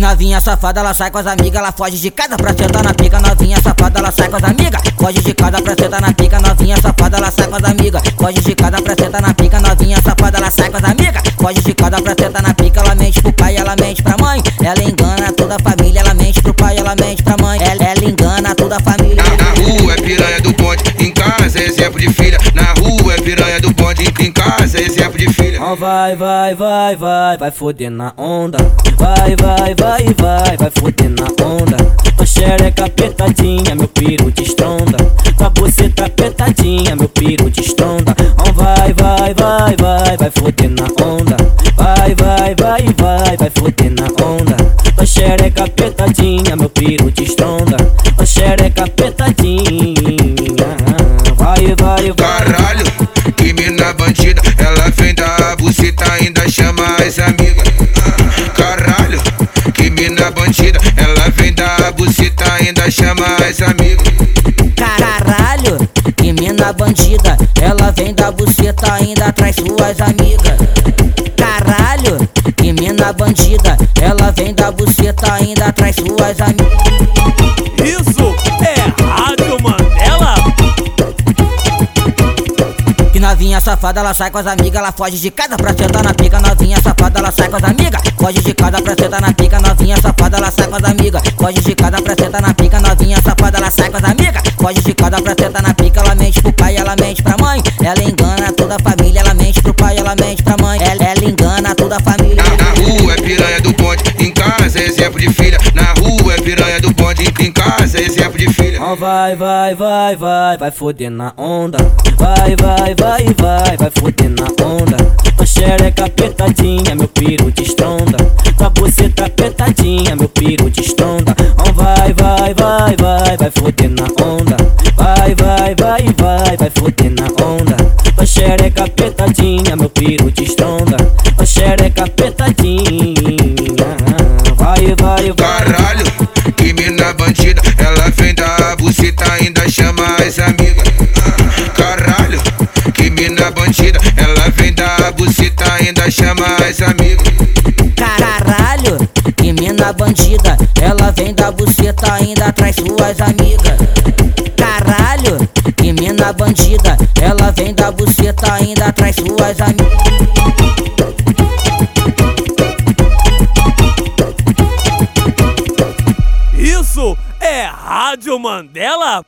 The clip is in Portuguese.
novinha safada, ela sai com as amigas, ela foge de casa pra sentar na pica. Novinha safada, ela sai com as amigas, foge de casa pra sentar na pica. Novinha safada, ela sai com as amigas, foge de casa pra sentar na pica. Novinha safada, ela sai com as amigas, foge de casa pra sentar na pica. Ela mente pro pai, ela mente pra mãe. Ela engana toda a família, ela mente pro pai, ela mente pra mãe. Ela, ela engana toda a família. Na, na rua é piranha do ponte, em casa é exemplo de filha. Na rua é piranha do ponte, em casa é de. Oh, vai, vai, vai, vai, vai foder na onda. Vai, vai, vai, vai, vai foder na onda. Tua xereca apertadinha, meu piro te estronda. Tua buceta apertadinha, meu piro te estronda. Oh, vai, vai, vai, vai, vai foder na onda. Vai, vai, vai, vai, vai foder na onda. Tua xereca apertadinha, meu piro te estronda. Xereca chama as amigas. Caralho, que mina bandida, ela vem da buceta, ainda chama as amigas. Caralho, que mina bandida, ela vem da buceta, ainda traz suas amigas. Caralho, que mina bandida, ela vem da buceta, ainda traz suas amigas. Que novinha safada, ela sai com as amigas, ela foge de casa pra sentar na pica. Novinha safada, ela sai com as amigas, foge de casa pra sentar na pica. Novinha safada, ela sai com as amigas, foge de casa pra sentar na pica. Novinha safada, ela sai com as amigas, foge de casa pra sentar na pica. Ela mente pro pai, ela mente pra mãe. Ela engana toda a família, ela mente pro pai, ela mente pra mãe. Ela, ela engana toda a família. Na, na rua é piranha do ponte, em casa é exemplo de filha. Na rua é piranha do ponte, em casa é de. Oh, vai, vai, vai, vai, vai foder na onda. Vai, vai, vai, vai, vai foder na onda. Tua xereca apertadinha, meu piro te estronda. Tua buceta apertadinha, meu piro te estronda. Oh, vai, vai, vai, vai, vai foder na onda. Vai, vai, vai, vai, vai foder na onda. Tua xereca apertadinha, meu piro te estronda. Tua xereca apertadinha. Vai, vai, vai. Caralho, que mina bandida, ela ainda chama as amigas. Caralho, que mina bandida, ela vem da buceta, ainda chama as amigas. Caralho, que mina bandida, ela vem da buceta, ainda traz suas amigas. Caralho, que mina bandida, ela vem da buceta, ainda traz suas amigas. Isso é Rádio Mandela.